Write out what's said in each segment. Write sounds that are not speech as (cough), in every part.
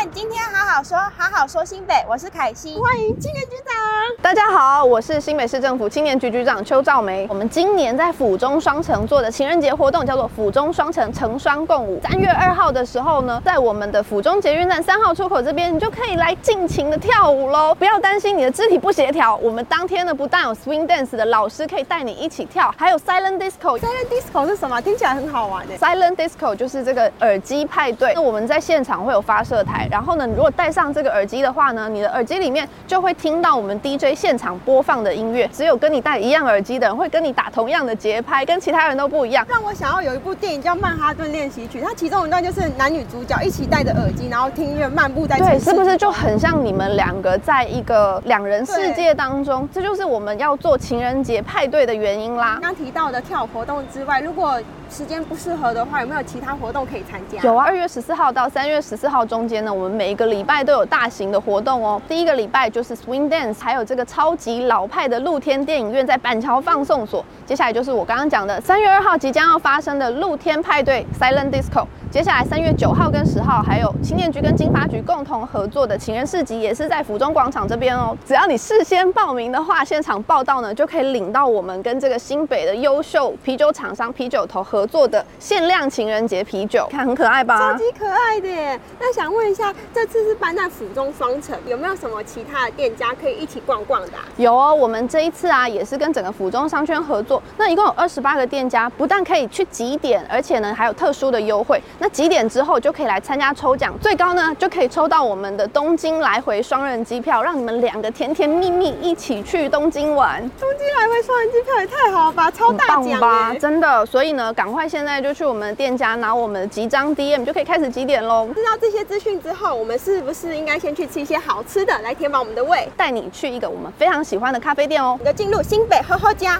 看今天好好说，好好说新北，我是凯西，欢迎青年局长。大家好，我是新北市政府青年局局长邱兆梅。我们今年在府中双城做的情人节活动叫做府中双城成双共舞。三月二号的时候呢，在我们的府中捷运站三号出口这边，你就可以来尽情的跳舞喽。不要担心你的肢体不协调，我们当天呢不但有 swing dance 的老师可以带你一起跳，还有 silent disco。silent disco 是什么？听起来很好玩的。silent disco 就是这个耳机派对。那我们在现场会有发射台，然后呢，你如果戴上这个耳机的话呢，你的耳机里面就会听到我们 DJ 现场播放的音乐。只有跟你戴一样耳机的人会跟你打同样的节拍，跟其他人都不一样。让我想要有一部电影叫《曼哈顿练习曲》，它其中一段就是男女主角一起戴着耳机，然后听音乐漫步在。对，是不是就很像你们两个在一个两人世界当中？这就是我们要做情人节派对的原因啦。刚提到的跳舞活动之外，如果时间不适合的话，有没有其他活动可以参加？有啊，二月十四号到三月十四号中间呢，我们每一个礼拜都有大型的活动哦。第一个礼拜就是 Swing Dance，还有这个超级老派的露天电影院在板桥放送所。接下来就是我刚刚讲的三月二号即将要发生的露天派对 Silent Disco。接下来三月九号跟十号，还有青年局跟金发局共同合作的情人市集，也是在府中广场这边哦。只要你事先报名的话，现场报到呢，就可以领到我们跟这个新北的优秀啤酒厂商啤酒头合作的限量情人节啤酒，看很可爱吧？超级可爱的耶！那想问一下，这次是搬在府中双城，有没有什么其他的店家可以一起逛逛的啊？有哦，我们这一次啊，也是跟整个府中商圈合作，那一共有二十八个店家，不但可以去集点，而且呢还有特殊的优惠。那几点之后。就可以来参加抽奖，最高呢就可以抽到我们的东京来回双人机票，让你们两个甜甜蜜蜜一起去东京玩。东京来回双人机票也太好了吧，超大奖吧，真的。所以呢，赶快现在就去我们的店家拿我们的集章 DM，就可以开始集点喽。知道这些资讯之后，我们是不是应该先去吃一些好吃的，来填饱我们的胃？带你去一个我们非常喜欢的咖啡店哦，我们就进入新北厚厚呷。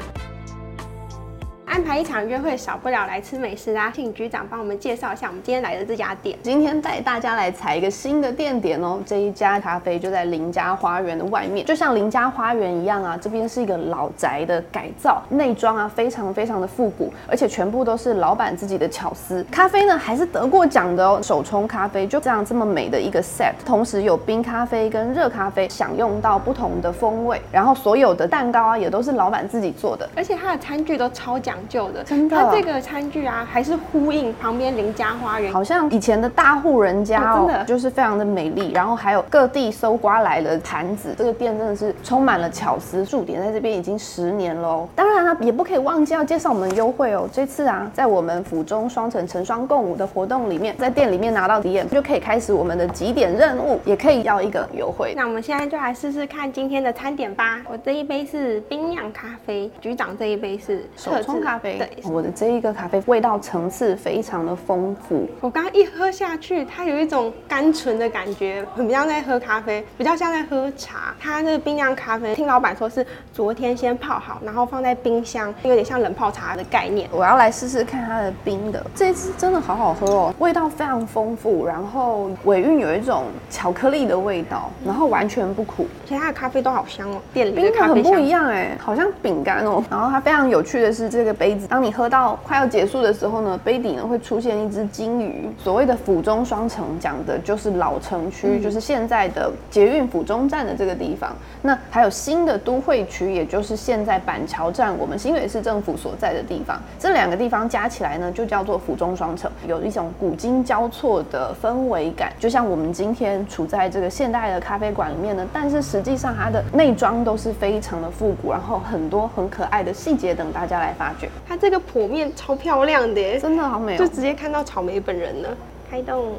安排一场约会，少不了来吃美食啦。请局长帮我们介绍一下我们今天来的这家店。今天带大家来踩一个新的店点哦。这一家咖啡就在林家花园的外面，就像林家花园一样啊。这边是一个老宅的改造，内装啊非常非常的复古，而且全部都是老板自己的巧思。咖啡呢还是得过奖的哦，手冲咖啡就这样这么美的一个 set，同时有冰咖啡跟热咖啡，享用到不同的风味。然后所有的蛋糕啊也都是老板自己做的，而且它的餐具都超讲究的，真的。它这个餐具啊，还是呼应旁边邻家花园，好像以前的大户人家哦，真的就是非常的美丽。然后还有各地搜刮来的盘子，这个店真的是充满了巧思。驻点在这边已经十年喽。当然啊，也不可以忘记要介绍我们的优惠哦。这次啊，在我们府中双城成双共舞的活动里面，在店里面拿到 DM 就可以开始我们的几点任务，也可以要一个优惠。那我们现在就来试试看今天的餐点吧。我这一杯是冰酿咖啡，局长这一杯是手冲咖啡。对，我的。这一个咖啡味道层次非常的丰富，我刚刚一喝下去，它有一种甘醇的感觉，很不像在喝咖啡，比较像在喝茶。它那个冰酿咖啡，听老板说是昨天先泡好，然后放在冰箱，有点像冷泡茶的概念。我要来试试看它的冰的，这一支真的好好喝哦，味道非常丰富，然后尾韵有一种巧克力的味道，然后完全不苦。其他的咖啡都好香哦，店里的咖啡很不一样哎，好像饼干哦。然后它非常有趣的是这个杯子，当你喝到。快要结束的时候呢，杯底呢会出现一只金鱼。所谓的府中双城，讲的就是老城区，嗯、就是现在的捷运府中站的这个地方。那还有新的都会区，也就是现在板桥站，我们新北市政府所在的地方。这两个地方加起来呢，就叫做府中双城，有一种古今交错的氛围感。就像我们今天处在这个现代的咖啡馆里面呢，但是实际上它的内装都是非常的复古，然后很多很可爱的细节等大家来发掘。它这个剖面超漂亮的，真的好美哦！就直接看到草莓本人了。开动，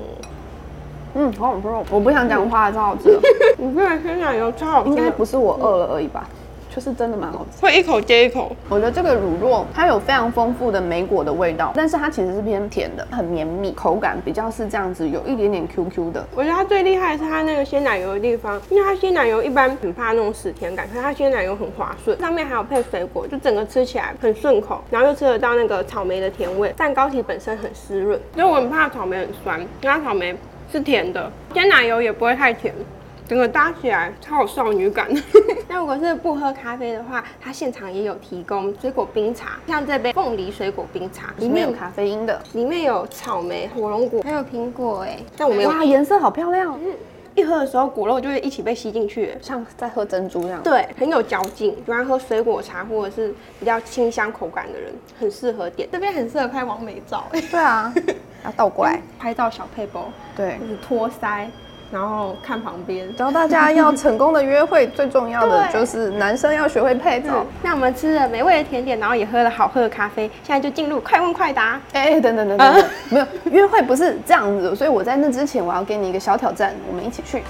嗯，好好吃哦！我不想讲话，超好吃。(laughs) 你这个鲜奶油超好吃，应该不是我饿了而已吧？就是真的蛮好吃，会一口接一口。我觉得这个乳酪它有非常丰富的莓果的味道，但是它其实是偏甜的，很绵密，口感比较是这样子，有一点点 QQ 的。我觉得它最厉害的是它那个鲜奶油的地方，因为它鲜奶油一般很怕那种死甜感，可是它鲜奶油很滑顺，上面还有配水果，就整个吃起来很顺口，然后又吃得到那个草莓的甜味。蛋糕体本身很湿润，因为我很怕草莓很酸，因为它草莓是甜的，鲜奶油也不会太甜。整个搭起来超有少女感。(laughs) 那如果是不喝咖啡的话，它现场也有提供水果冰茶，像这杯凤梨水果冰茶，里面有咖啡因的，里面有草莓、火龙果，还有苹果哎。但我们哇，颜色好漂亮。嗯一喝的时候，果肉就会一起被吸进去，像在喝珍珠一样。对，很有嚼劲。喜欢喝水果茶或者是比较清香口感的人，很适合点。这边很适合拍完美照。对啊，(laughs) 要倒过来拍照小配包。对，就是托腮。然后看旁边，教大家要成功的约会，最重要的 (laughs) 就是男生要学会配照。那我们吃了美味的甜点，然后也喝了好喝的咖啡，现在就进入快问快答。哎，等等等等，啊、(laughs) 没有约会不是这样子，所以我在那之前，我要给你一个小挑战，我们一起去。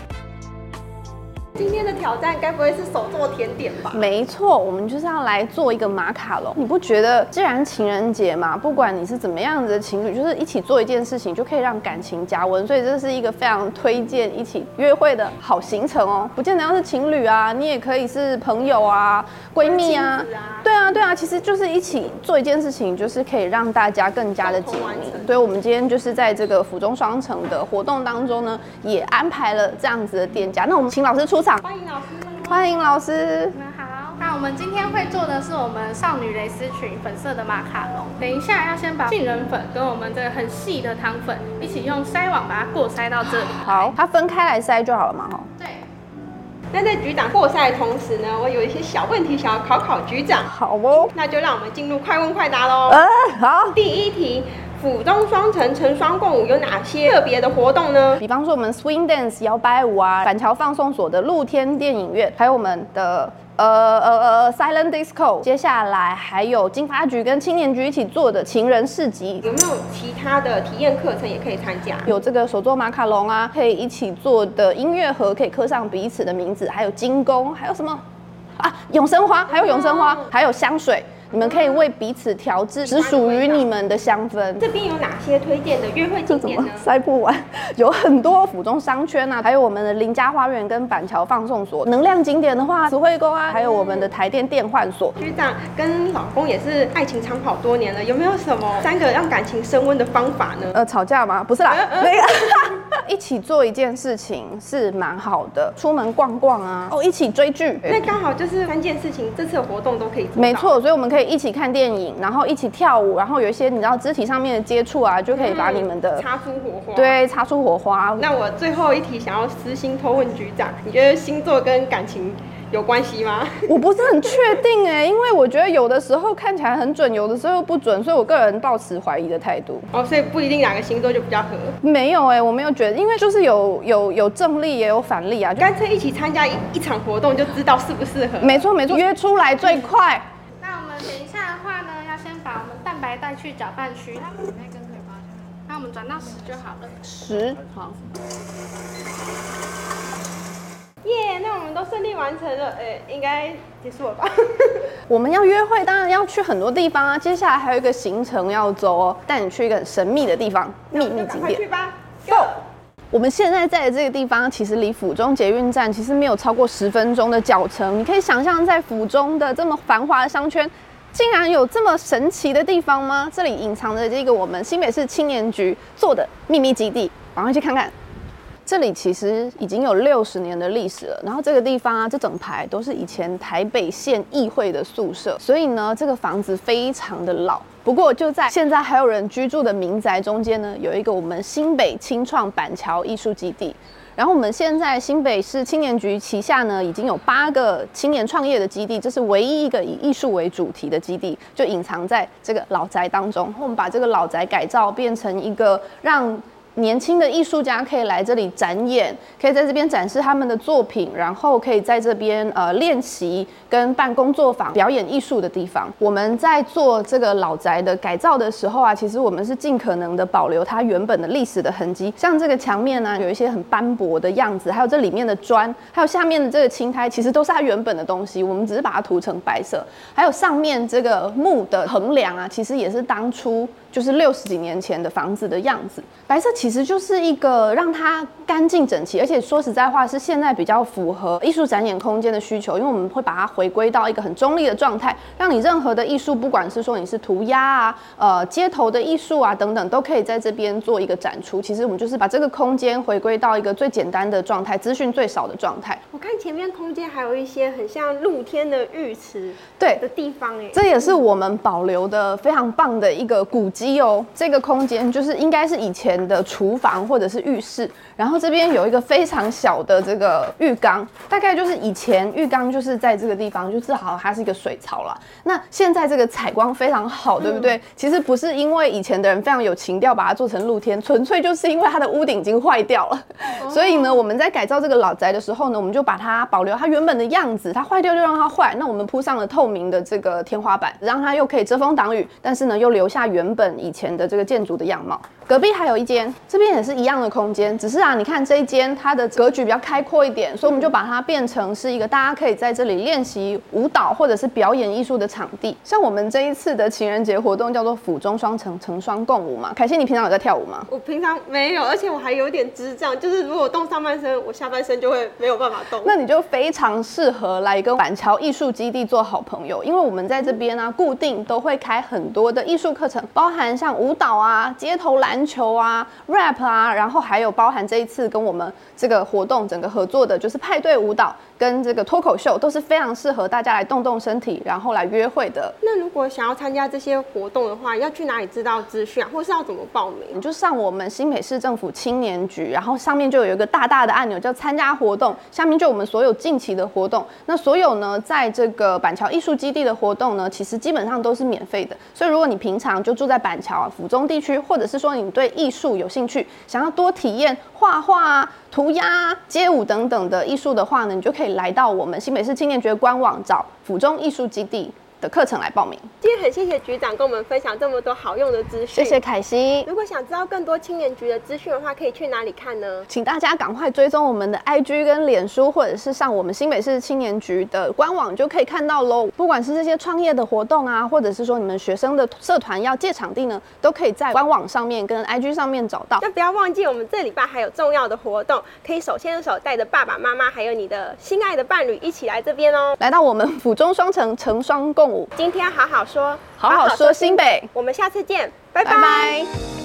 今天的挑战该不会是手做甜点吧？没错，我们就是要来做一个马卡龙。你不觉得，既然情人节嘛，不管你是怎么样子的情侣，就是一起做一件事情，就可以让感情加温。所以这是一个非常推荐一起约会的好行程哦。不见得要是情侣啊，你也可以是朋友啊、闺蜜啊。啊对啊，对啊，其实就是一起做一件事情，就是可以让大家更加的紧密。所以我们今天就是在这个府中双城的活动当中呢，也安排了这样子的店家。那我们请老师出。欢迎老师，欢迎老师。你们好，那我们今天会做的是我们少女蕾丝裙粉色的马卡龙。等一下要先把杏仁粉跟我们这个很细的糖粉一起用筛网把它过筛到这里。好，它分开来筛就好了嘛，哈。对。那在局长过筛的同时呢，我有一些小问题想要考考局长。好哦。那就让我们进入快问快答喽。呃，好。第一题。府中双城成双共舞有哪些特别的活动呢？比方说我们 Swing Dance 摇摆舞啊，板桥放送所的露天电影院，还有我们的呃呃呃 Silent Disco。接下来还有金发局跟青年局一起做的情人市集。有没有其他的体验课程也可以参加？有这个手做马卡龙啊，可以一起做的音乐盒，可以刻上彼此的名字，还有金工，还有什么啊？永生花，还有永生花，还有香水。你们可以为彼此调制只属于你们的香氛。这边有哪些推荐的约会景点呢？塞不完，(laughs) 有很多府中商圈啊，还有我们的林家花园跟板桥放送所。能量景点的话，慈惠宫啊，还有我们的台电电换所。局长跟老公也是爱情长跑多年了，有没有什么三个让感情升温的方法呢？呃，吵架吗？不是啦，那个 (laughs) 一起做一件事情是蛮好的，出门逛逛啊，哦，一起追剧。那刚好就是三件事情，这次的活动都可以做。没错，所以我们可以。一起看电影，然后一起跳舞，然后有一些你知道肢体上面的接触啊，就可以把你们的、嗯、擦出火花。对，擦出火花。那我最后一题想要私心偷问局长，你觉得星座跟感情有关系吗？我不是很确定哎，因为我觉得有的时候看起来很准，有的时候不准，所以我个人抱持怀疑的态度。哦，所以不一定哪个星座就比较合。没有哎，我没有觉得，因为就是有有有正例也有反例啊，干脆一起参加一一场活动就知道适不适合。没错没错，约出来最快。白带去搅拌区，它可以跟腿包就好。那我们转到十就好了。十，好。耶，那我们都顺利完成了，哎，应该结束了吧？(laughs) 我们要约会，当然要去很多地方啊。接下来还有一个行程要走哦，带你去一个很神秘的地方，秘密景点。去吧，Go！我们现在在的这个地方，其实离府中捷运站其实没有超过十分钟的脚程。你可以想象，在府中的这么繁华的商圈。竟然有这么神奇的地方吗？这里隐藏着这个我们新北市青年局做的秘密基地，赶快去看看。这里其实已经有六十年的历史了。然后这个地方啊，这整排都是以前台北县议会的宿舍，所以呢，这个房子非常的老。不过就在现在还有人居住的民宅中间呢，有一个我们新北青创板桥艺术基地。然后我们现在新北市青年局旗下呢，已经有八个青年创业的基地，这是唯一一个以艺术为主题的基地，就隐藏在这个老宅当中。我们把这个老宅改造变成一个让。年轻的艺术家可以来这里展演，可以在这边展示他们的作品，然后可以在这边呃练习跟办工作坊、表演艺术的地方。我们在做这个老宅的改造的时候啊，其实我们是尽可能的保留它原本的历史的痕迹，像这个墙面呢、有一些很斑驳的样子，还有这里面的砖，还有下面的这个青苔，其实都是它原本的东西，我们只是把它涂成白色。还有上面这个木的横梁啊，其实也是当初。就是六十几年前的房子的样子。白色其实就是一个让它干净整齐，而且说实在话是现在比较符合艺术展演空间的需求，因为我们会把它回归到一个很中立的状态，让你任何的艺术，不管是说你是涂鸦啊、呃街头的艺术啊等等，都可以在这边做一个展出。其实我们就是把这个空间回归到一个最简单的状态，资讯最少的状态。我看前面空间还有一些很像露天的浴池，对的地方哎，这也是我们保留的非常棒的一个古迹哦。这个空间就是应该是以前。的厨房或者是浴室，然后这边有一个非常小的这个浴缸，大概就是以前浴缸就是在这个地方，就至少它是一个水槽了。那现在这个采光非常好，对不对？嗯、其实不是因为以前的人非常有情调把它做成露天，纯粹就是因为它的屋顶已经坏掉了。哦、所以呢，我们在改造这个老宅的时候呢，我们就把它保留它原本的样子，它坏掉就让它坏。那我们铺上了透明的这个天花板，让它又可以遮风挡雨，但是呢又留下原本以前的这个建筑的样貌。隔壁还有一间，这边也是一样的空间，只是啊，你看这一间它的格局比较开阔一点，所以我们就把它变成是一个大家可以在这里练习舞蹈或者是表演艺术的场地。像我们这一次的情人节活动叫做“府中双城，成双共舞”嘛。凯西，你平常有在跳舞吗？我平常没有，而且我还有点智障，就是如果动上半身，我下半身就会没有办法动。那你就非常适合来跟板桥艺术基地做好朋友，因为我们在这边呢、啊，固定都会开很多的艺术课程，包含像舞蹈啊、街头篮。篮球啊，rap 啊，然后还有包含这一次跟我们这个活动整个合作的，就是派对舞蹈跟这个脱口秀，都是非常适合大家来动动身体，然后来约会的。那如果想要参加这些活动的话，要去哪里知道资讯啊，或是要怎么报名？你就上我们新北市政府青年局，然后上面就有一个大大的按钮叫参加活动，下面就我们所有近期的活动。那所有呢，在这个板桥艺术基地的活动呢，其实基本上都是免费的。所以如果你平常就住在板板桥啊、府中地区，或者是说你对艺术有兴趣，想要多体验画画啊、涂鸦、啊街舞等等的艺术的话呢，你就可以来到我们新北市青年局官网找府中艺术基地的课程来报名。今天很谢谢局长跟我们分享这么多好用的资讯。谢谢凯西。如果想知道更多青年局的资讯的话，可以去哪里看呢？请大家赶快追踪我们的 IG 跟脸书，或者是上我们新北市青年局的官网就可以看到喽。不管是这些创业的活动啊，或者是说你们学生的社团要借场地呢，都可以在官网上面跟 IG 上面找到。那不要忘记，我们这礼拜还有重要的活动，可以手牵手带着爸爸妈妈还有你的心爱的伴侣一起来这边哦。来到我们府中双城，成双共舞。今天好好说，好好说新北，我们下次见，拜拜。拜拜。